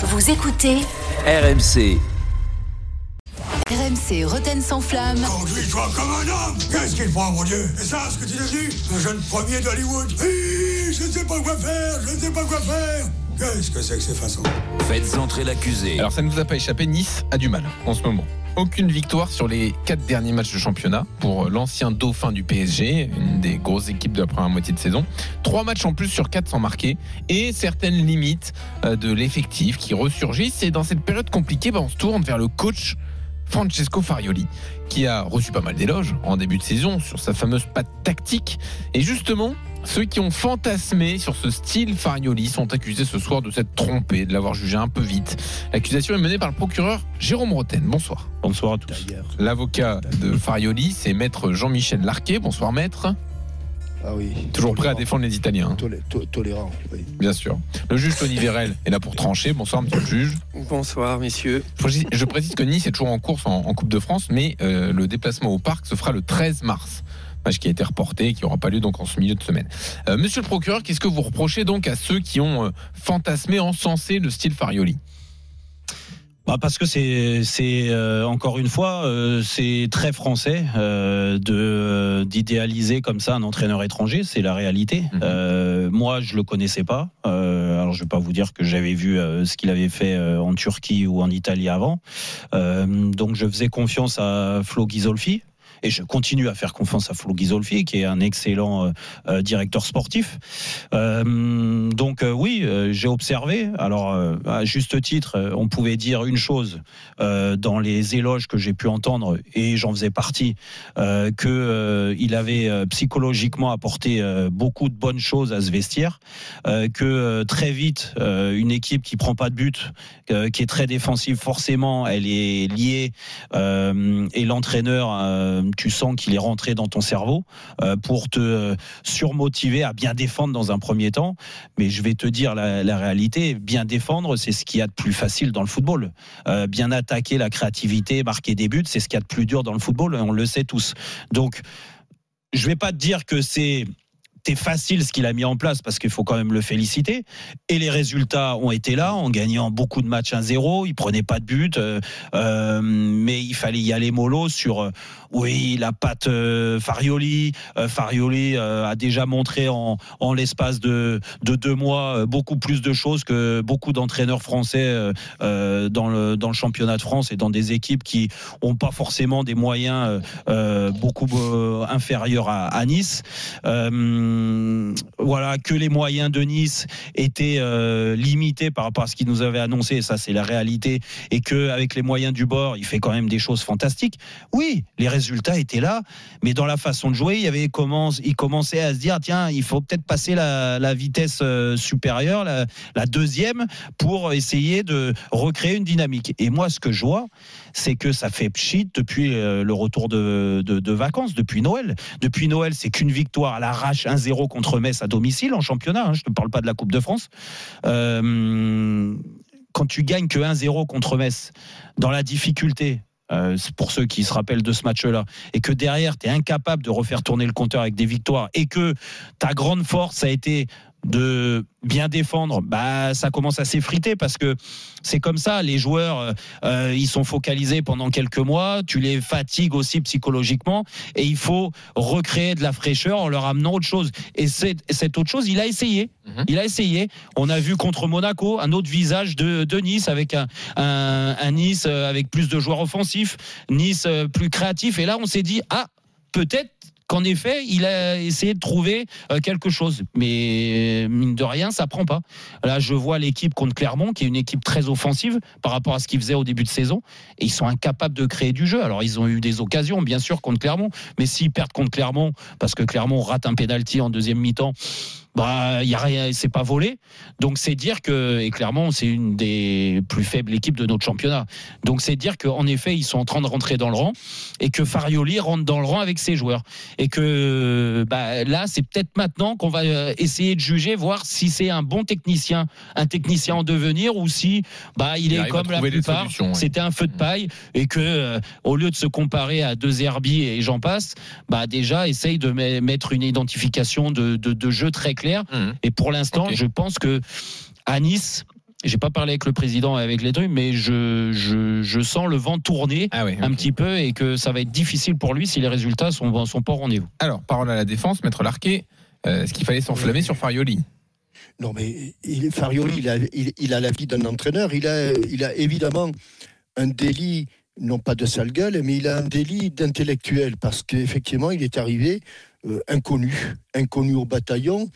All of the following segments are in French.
Vous écoutez RMC. RMC Roten sans flamme. Conduis-toi comme un homme Qu'est-ce qu'il prend, mon Dieu? Et ça, ce que tu es devenu Un jeune premier d'Hollywood Je ne sais pas quoi faire, je ne sais pas quoi faire Qu'est-ce que c'est que ces façons? Faites entrer l'accusé. Alors ça ne vous a pas échappé, Nice a du mal en ce moment. Aucune victoire sur les quatre derniers matchs de championnat pour l'ancien dauphin du PSG, une des grosses équipes de la première moitié de saison. Trois matchs en plus sur quatre sans marquer et certaines limites euh, de l'effectif qui ressurgissent. Et dans cette période compliquée, bah, on se tourne vers le coach Francesco Farioli, qui a reçu pas mal d'éloges en début de saison sur sa fameuse patte tactique. Et justement, ceux qui ont fantasmé sur ce style Farioli sont accusés ce soir de s'être trompés, de l'avoir jugé un peu vite. L'accusation est menée par le procureur Jérôme Roten. Bonsoir. Bonsoir à tous. L'avocat de Farioli, c'est maître Jean-Michel Larquet. Bonsoir maître. Ah oui. Toujours prêt à défendre les Italiens. Tolé- to- tolérant, oui. Bien sûr. Le juge Tony Vérel est là pour trancher. Bonsoir, monsieur le juge. Bonsoir, messieurs. Je précise- Je précise que Nice est toujours en course en, en Coupe de France, mais euh, le déplacement au parc se fera le 13 mars. Match qui a été reporté et qui n'aura pas lieu donc en ce milieu de semaine. Euh, monsieur le procureur, qu'est-ce que vous reprochez donc à ceux qui ont euh, fantasmé, encensé le style Farioli? Bah parce que c'est c'est euh, encore une fois euh, c'est très français euh, de d'idéaliser comme ça un entraîneur étranger, c'est la réalité. Mhm. Moi je le connaissais pas. Alors je vais pas vous dire que j'avais vu ce qu'il avait fait en Turquie ou en Italie avant. Donc je faisais confiance à Flo Ghisolfi. Et je continue à faire confiance à Flo Ghisolfi, qui est un excellent euh, euh, directeur sportif. Euh, donc oui, j'ai observé. Alors à juste titre, on pouvait dire une chose dans les éloges que j'ai pu entendre, et j'en faisais partie, que il avait psychologiquement apporté beaucoup de bonnes choses à ce vestiaire, que très vite une équipe qui prend pas de but, qui est très défensive, forcément, elle est liée et l'entraîneur, tu sens qu'il est rentré dans ton cerveau euh, pour te euh, surmotiver à bien défendre dans un premier temps. Mais je vais te dire la, réalité, bien défendre, c'est ce qu'il y a de plus facile dans le football. Euh, bien attaquer la créativité, marquer des buts, c'est ce qu'il y a de plus dur dans le football, on le sait tous. Donc, je vais pas te dire que c'est c'est facile ce qu'il a mis en place parce qu'il faut quand même le féliciter. Et les résultats ont été là en gagnant beaucoup de matchs 1-0. Il prenait pas de but, euh, euh, mais il fallait y aller mollo sur euh, oui la patte Farioli. Farioli a déjà montré en, l'espace de, de deux mois beaucoup plus de choses que beaucoup d'entraîneurs français dans, le, dans le championnat de France et dans des équipes qui ont pas forcément des moyens beaucoup inférieurs à, Nice. Voilà, que les moyens de Nice étaient euh, limités par rapport à ce qu'il nous avait annoncé, ça c'est la réalité, et que avec les moyens du bord, il fait quand même des choses fantastiques. Oui, les résultats étaient là, mais dans la façon de jouer, il y avait commence, il commençait à se dire tiens, il faut peut-être passer la, la vitesse euh, supérieure, la, la deuxième, pour essayer de recréer une dynamique. Et moi, ce que je vois, c'est que ça fait pchit depuis euh, le retour de, de- vacances, depuis Noël. Depuis Noël, c'est qu'une victoire à l'arrache 1-0 contre Metz à domicile en championnat. hein, je ne parle pas de la Coupe de France. Euh, quand tu gagnes que 1-0 contre Metz, dans la difficulté, euh, pour ceux qui se rappellent de ce match-là, et que derrière, tu es incapable de refaire tourner le compteur avec des victoires, et que ta grande force a été de bien défendre, bah ça commence à s'effriter parce que c'est comme ça. Les joueurs, euh, euh, ils sont focalisés pendant quelques mois. Tu les fatigues aussi psychologiquement, et il faut recréer de la fraîcheur en leur amenant autre chose. Et cette autre chose, il a essayé. Mhm. Il a essayé. On a vu contre Monaco un autre visage de, de Nice avec un, un, un Nice euh, avec plus de joueurs offensifs, Nice plus créatif. Et là, on s'est dit ah peut-être qu'en effet, il a essayé de trouver euh, quelque chose. Mais mine de rien, ça prend pas. Là, je vois l'équipe contre Clermont, qui est une équipe très offensive par rapport à ce qu'ils faisaient au début de saison. Et ils sont incapables de créer du jeu. Alors, ils ont eu des occasions, bien sûr, contre Clermont. Mais s'ils perdent contre Clermont, parce que Clermont rate un pénalty en deuxième mi-temps, bah, il y a rien, c'est pas volé. Donc, c'est dire que, et Clermont, c'est une des plus faibles équipes de notre championnat. Donc, c'est dire qu'en effet, ils sont en train de rentrer dans le rang et que Farioli rentre dans le rang avec ses joueurs et que bah, là, c'est peut-être maintenant qu'on va euh, essayer de juger, voir si c'est un bon technicien, un technicien en devenir, ou si bah, il, Il est comme la plupart, c'était un feu de paille, et que euh, au lieu de se comparer à deux Herbie et j'en passe, bah, déjà essaye de me- mettre une identification de, de, de jeu très Mhm. Et pour l'instant, je pense que à Nice, j'ai pas parlé avec le président et avec les trucs, mais je, je, je sens le vent tourner Ah un petit peu et que ça va être difficile pour lui si les résultats sont, sont pas au rendez-vous. Alors, parole à la défense, Maître Larquet. euh, Est-ce qu'il fallait s'enflammer sur Farioli? Non, mais il, Farioli, il a, il, il a la vie d'un entraîneur. Il a, il a évidemment un délit, non pas de sale gueule, mais il a un délit d'intellectuel parce qu'effectivement, il est arrivé euh, inconnu, inconnu au bataillon.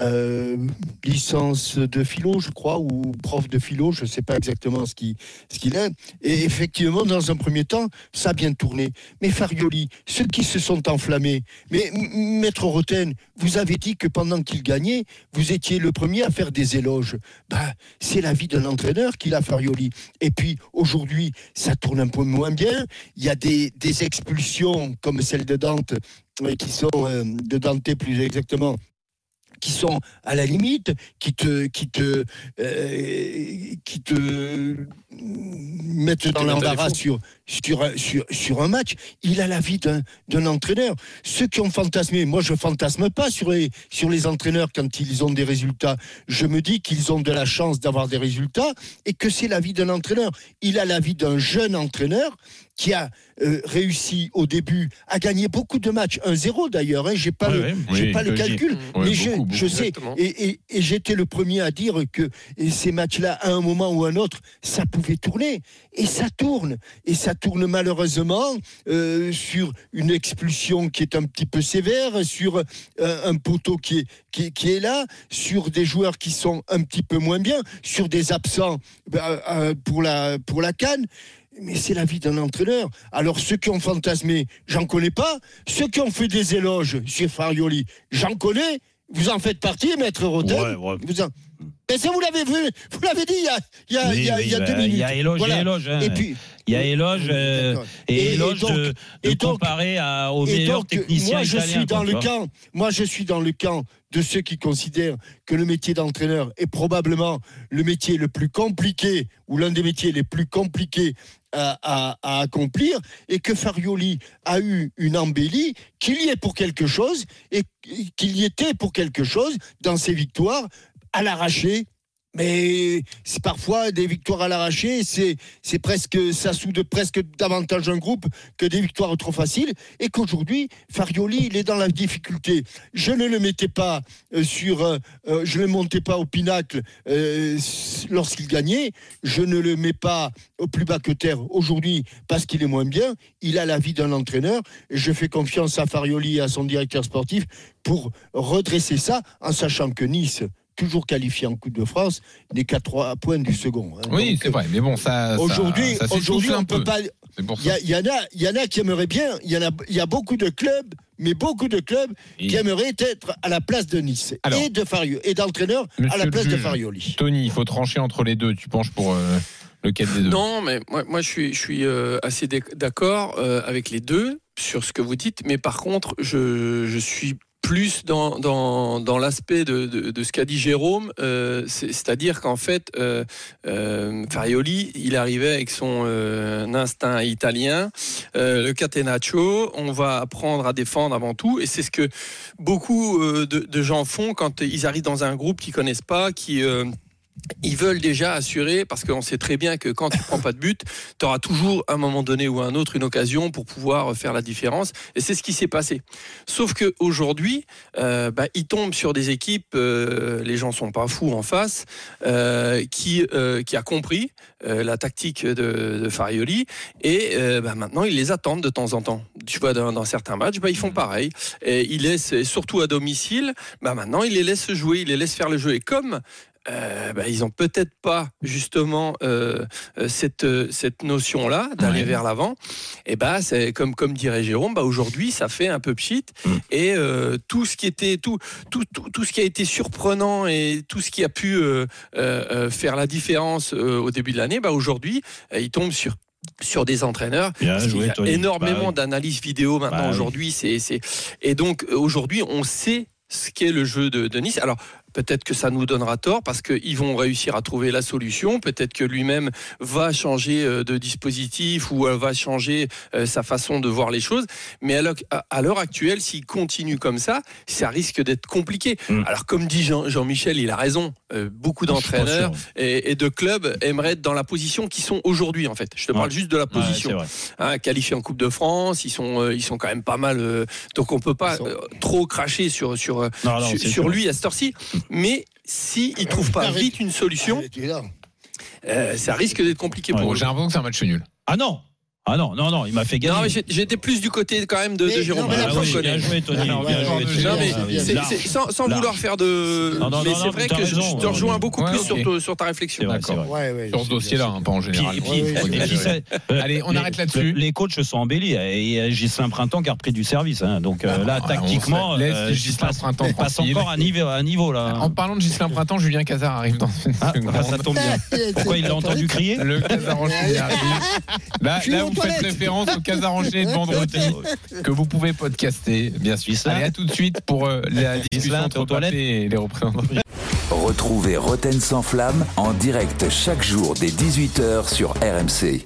Euh, licence de philo, je crois, ou prof de philo, je ne sais pas exactement ce qu'il ce est. Et effectivement, dans un premier temps, ça a bien tourné. Mais Farioli, ceux qui se sont enflammés, mais Maître Roten, vous avez dit que pendant qu'il gagnait, vous étiez le premier à faire des éloges. Bah, c'est la vie d'un entraîneur qu'il a, Farioli. Et puis, aujourd'hui, ça tourne un peu moins bien. Il y a des, des expulsions, comme celle de Dante, euh, qui sont, euh, de Dante plus exactement, qui sont à la limite, qui te, qui te, euh, qui te mettent dans l'embarras sur, sur, un- sur, sur un match. Il a la vie d'un d'un entraîneur. Ceux qui ont fantasmé, moi je fantasme pas sur les, sur les entraîneurs quand ils ont des résultats. Je me dis qu'ils ont de la chance d'avoir des résultats et que c'est la vie d'un entraîneur. Il a la vie d'un jeune entraîneur qui a euh, réussi au début à gagner beaucoup de matchs, 1-0 d'ailleurs, hein, j'ai pas, Ouais, le, j'ai pas calcul, Ouais, mais je, beaucoup, beaucoup. je sais, et, et- et j'étais le premier à dire que ces matchs-là, à un moment ou à un autre, ça pouvait tourner. Et ça tourne. Et ça tourne malheureusement euh, sur une expulsion qui est un petit peu sévère, sur euh, un poteau qui est, qui, est- qui est là, sur des joueurs qui sont un petit peu moins bien, sur des absents euh, pour, la, pour la canne. Mais c'est la vie d'un entraîneur. Alors ceux qui ont fantasmé, j'en connais pas. Ceux qui ont fait des éloges sur Farioli, j'en connais. Vous en faites partie, maître Rotel. Vous en- Mais ça, vous l'avez vu, vous l'avez dit il y a, il y a, Oui, il y a- oui, il y a bah, deux minutes. Il y a éloge Voilà. et éloge. hein. Et puis, il y a éloge euh, et, Et- donc- de, de et donc- comparer à, aux Et meilleurs donc, techniciens moi, je italiens. suis dans le vois. camp. Moi, je suis dans le camp de ceux qui considèrent que le métier d'entraîneur est probablement le métier le plus compliqué ou l'un des métiers les plus compliqués à, accomplir et que Farioli a eu une embellie, qu'il y est pour quelque chose et qu'il y était pour quelque chose dans ses victoires à l'arraché. Mais c'est parfois des victoires à l'arraché, c'est presque ça soude presque davantage un groupe que des victoires trop faciles et qu'aujourd'hui Farioli il est dans la difficulté. Je ne le mettais pas euh, sur, euh, euh, je ne le montais pas au pinacle lorsqu'il gagnait. Je ne le mets pas au plus bas que terre aujourd'hui parce qu'il est moins bien. Il a la vie d'un entraîneur. Je fais confiance à Farioli et à son directeur sportif pour redresser ça en sachant que Nice toujours qualifié en Coupe de France, n'est qu'à trois points du second. hein. Oui, Donc, c'est vrai, mais bon, ça. Aujourd'hui, ça aujourd'hui, on peut peu. pas. Il y, en a, il y en a qui aimeraient bien. Il y en a, il y a beaucoup de clubs, mais beaucoup de clubs Et- qui aimeraient être à la place de Nice Alors, et de Fario et d'entraîneur à la place de. Farioli. Tony, il faut trancher entre les deux. Tu penches pour euh, lequel des deux? Non, mais moi, moi je suis, je suis euh, assez d'ac- d'accord euh, avec les deux sur ce que vous dites, mais par contre, je, je suis plus dans, l'aspect de, ce qu'a dit Jérôme, euh, c'est- c'est-à-dire qu'en fait, euh, euh, Farioli, il arrivait avec son instinct italien, le catenaccio, on va apprendre à défendre avant tout, et c'est ce que beaucoup de, de gens font quand ils arrivent dans un groupe qu'ils connaissent pas, qui... ils veulent déjà assurer, parce qu'on sait très bien que quand tu prends pas de but, tu auras toujours à un moment donné ou à un autre une occasion pour pouvoir faire la différence. Et c'est ce qui s'est passé. Sauf qu'aujourd'hui, euh, bah, ils tombent sur des équipes, euh, les gens sont pas fous en face, euh, qui, qui a compris la tactique de, de Farioli. Et bah, maintenant, ils les attendent de temps en temps. Tu vois, dans, certains matchs, bah, ils font pareil. Et ils laissent, surtout à domicile, maintenant, ils les laissent jouer, ils les laissent faire le jeu. Et comme euh, bah, ils ont peut-être pas justement euh, euh, cette, cette notion-là d'aller Ouais. vers l'avant. Et bah, c'est comme comme dirait Jérôme, bah aujourd'hui ça fait un peu pchit Mm. et euh, tout ce qui était tout, tout tout tout ce qui a été surprenant et tout ce qui a pu faire la différence au début de l'année, bah aujourd'hui il tombe sur sur des entraîneurs Bien joué, y a Tony. énormément Bah oui. d'analyses vidéo maintenant Bah oui. aujourd'hui. C'est, c'est... Et donc aujourd'hui, on sait ce qu'est le jeu de, de Nice. Alors peut-être que ça nous donnera tort parce qu'ils vont réussir à trouver la solution. Peut-être que lui-même va changer euh, de dispositif ou euh, va changer euh, sa façon de voir les choses. Mais à l'heure- actuelle, s'il continue comme ça, ça risque d'être compliqué. Mm. Alors, comme dit Jean- Jean-Michel, il a raison. Beaucoup d'entraîneurs et, et de clubs aimeraient être dans la position qu'ils sont aujourd'hui, en fait. Je te parle Ouais. juste de la Ouais, position vrai. hein, qualifiés en Coupe de France, ils sont, ils sont quand même pas mal. euh, donc on peut pas sont- euh, trop cracher sur, sur, Non, non, sur, lui à cette heure-ci. Mais si il trouve pas Arrête. vite une solution, là. euh, ça risque d'être compliqué pour Bon, eux. j'ai l'impression que c'est un match nul. Ah non Ah non, non, non, il m'a fait gagner. Non, mais j'étais plus du côté quand même de, Mais de Jérôme. non, mais Ah oui, bien joué, Tony. Bien joué. Non, mais sans, vouloir faire de. Non, non, mais c'est vrai que je, raison, je te rejoins euh, beaucoup ouais, plus sur, ta réflexion. D'accord. vrai. Ouais, ouais, Sur ce dossier-là, hein, pas en général. puis- puis, euh, Allez, on les- arrête là-dessus. Les coachs se sont embellis et euh, Gislain Printemps qui a repris du service. hein. Donc euh, là, Ah, tactiquement, on se laisse euh, Ghislain passe- Printemps passe encore à niveau, là. En parlant de Gislain Printemps, Julien Cazard arrive dans une Ah, seconde. ça tombe bien. Pourquoi il l'a entendu crier? Le arrive. Là, Faites référence au Casar enchaîné de vendredi que vous pouvez podcaster, bien sûr. Allez, à tout de suite pour euh, la discussion entre Mbappé et les représentants. Retrouvez Roten sans flamme en direct chaque jour dès 18h sur RMC.